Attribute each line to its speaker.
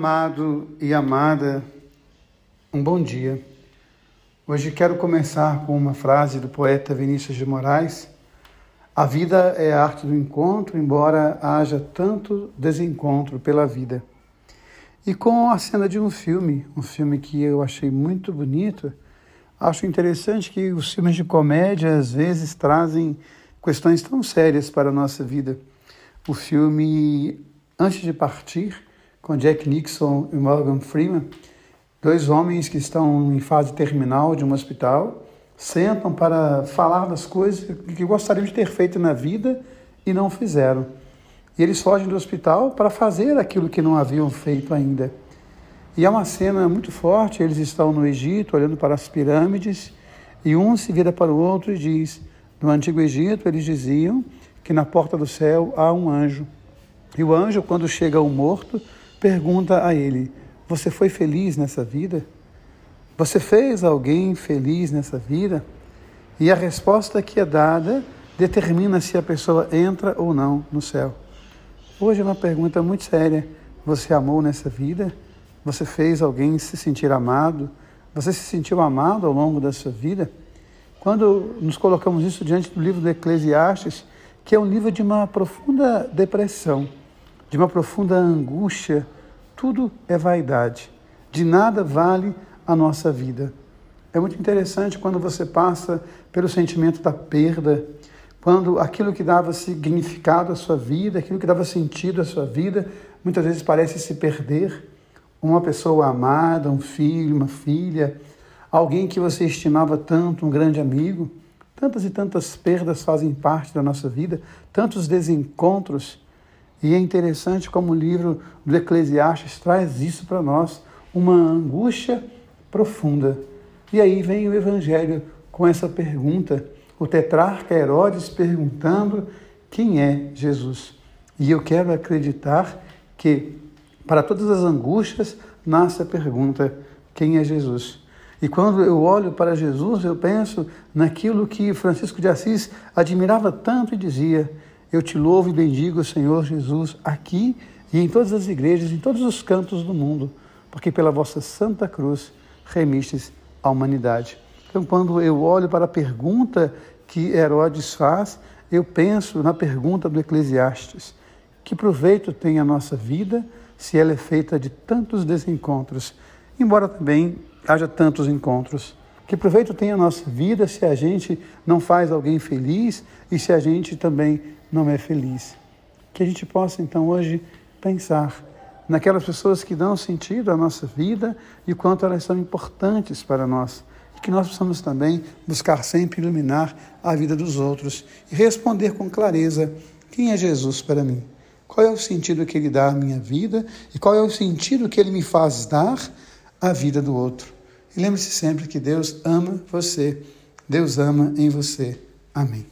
Speaker 1: Amado e amada, um bom dia. Hoje quero começar com uma frase do poeta Vinícius de Moraes. A vida é a arte do encontro, embora haja tanto desencontro pela vida. E com a cena de um filme, um filme que eu achei muito bonito, acho interessante que os filmes de comédia às vezes trazem questões tão sérias para a nossa vida. O filme Antes de Partir com Jack Nixon e Morgan Freeman, dois homens que estão em fase terminal de um hospital, sentam para falar das coisas que gostariam de ter feito na vida e não fizeram. E eles fogem do hospital para fazer aquilo que não haviam feito ainda. E é uma cena muito forte, eles estão no Egito, olhando para as pirâmides, e um se vira para o outro e diz: No antigo Egito, eles diziam que na porta do céu há um anjo. E o anjo, quando chega ao morto, pergunta a ele: Você foi feliz nessa vida? Você fez alguém feliz nessa vida? E a resposta que é dada determina se a pessoa entra ou não no céu. Hoje é uma pergunta muito séria. Você amou nessa vida? Você fez alguém se sentir amado? Você se sentiu amado ao longo da sua vida? Quando nos colocamos isso diante do livro do Eclesiastes, que é um livro de uma profunda depressão, de uma profunda angústia, tudo é vaidade. De nada vale a nossa vida. É muito interessante quando você passa pelo sentimento da perda, quando aquilo que dava significado à sua vida, aquilo que dava sentido à sua vida, muitas vezes parece se perder. Uma pessoa amada, um filho, uma filha, alguém que você estimava tanto, um grande amigo. Tantas e tantas perdas fazem parte da nossa vida, tantos desencontros e é interessante como o livro do Eclesiastes traz isso para nós, uma angústia profunda. E aí vem o Evangelho com essa pergunta, o tetrarca Herodes perguntando quem é Jesus. E eu quero acreditar que para todas as angústias nasce a pergunta: quem é Jesus? E quando eu olho para Jesus, eu penso naquilo que Francisco de Assis admirava tanto e dizia: eu te louvo e bendigo, Senhor Jesus, aqui e em todas as igrejas, em todos os cantos do mundo, porque pela vossa santa cruz remistes a humanidade. Então, quando eu olho para a pergunta que Herodes faz, eu penso na pergunta do Eclesiastes: que proveito tem a nossa vida se ela é feita de tantos desencontros, embora também haja tantos encontros? Que proveito tem a nossa vida se a gente não faz alguém feliz e se a gente também não é feliz? Que a gente possa então hoje pensar naquelas pessoas que dão sentido à nossa vida e o quanto elas são importantes para nós. E que nós possamos também buscar sempre iluminar a vida dos outros e responder com clareza: quem é Jesus para mim? Qual é o sentido que ele dá à minha vida e qual é o sentido que ele me faz dar à vida do outro? E lembre-se sempre que Deus ama você, Deus ama em você. Amém.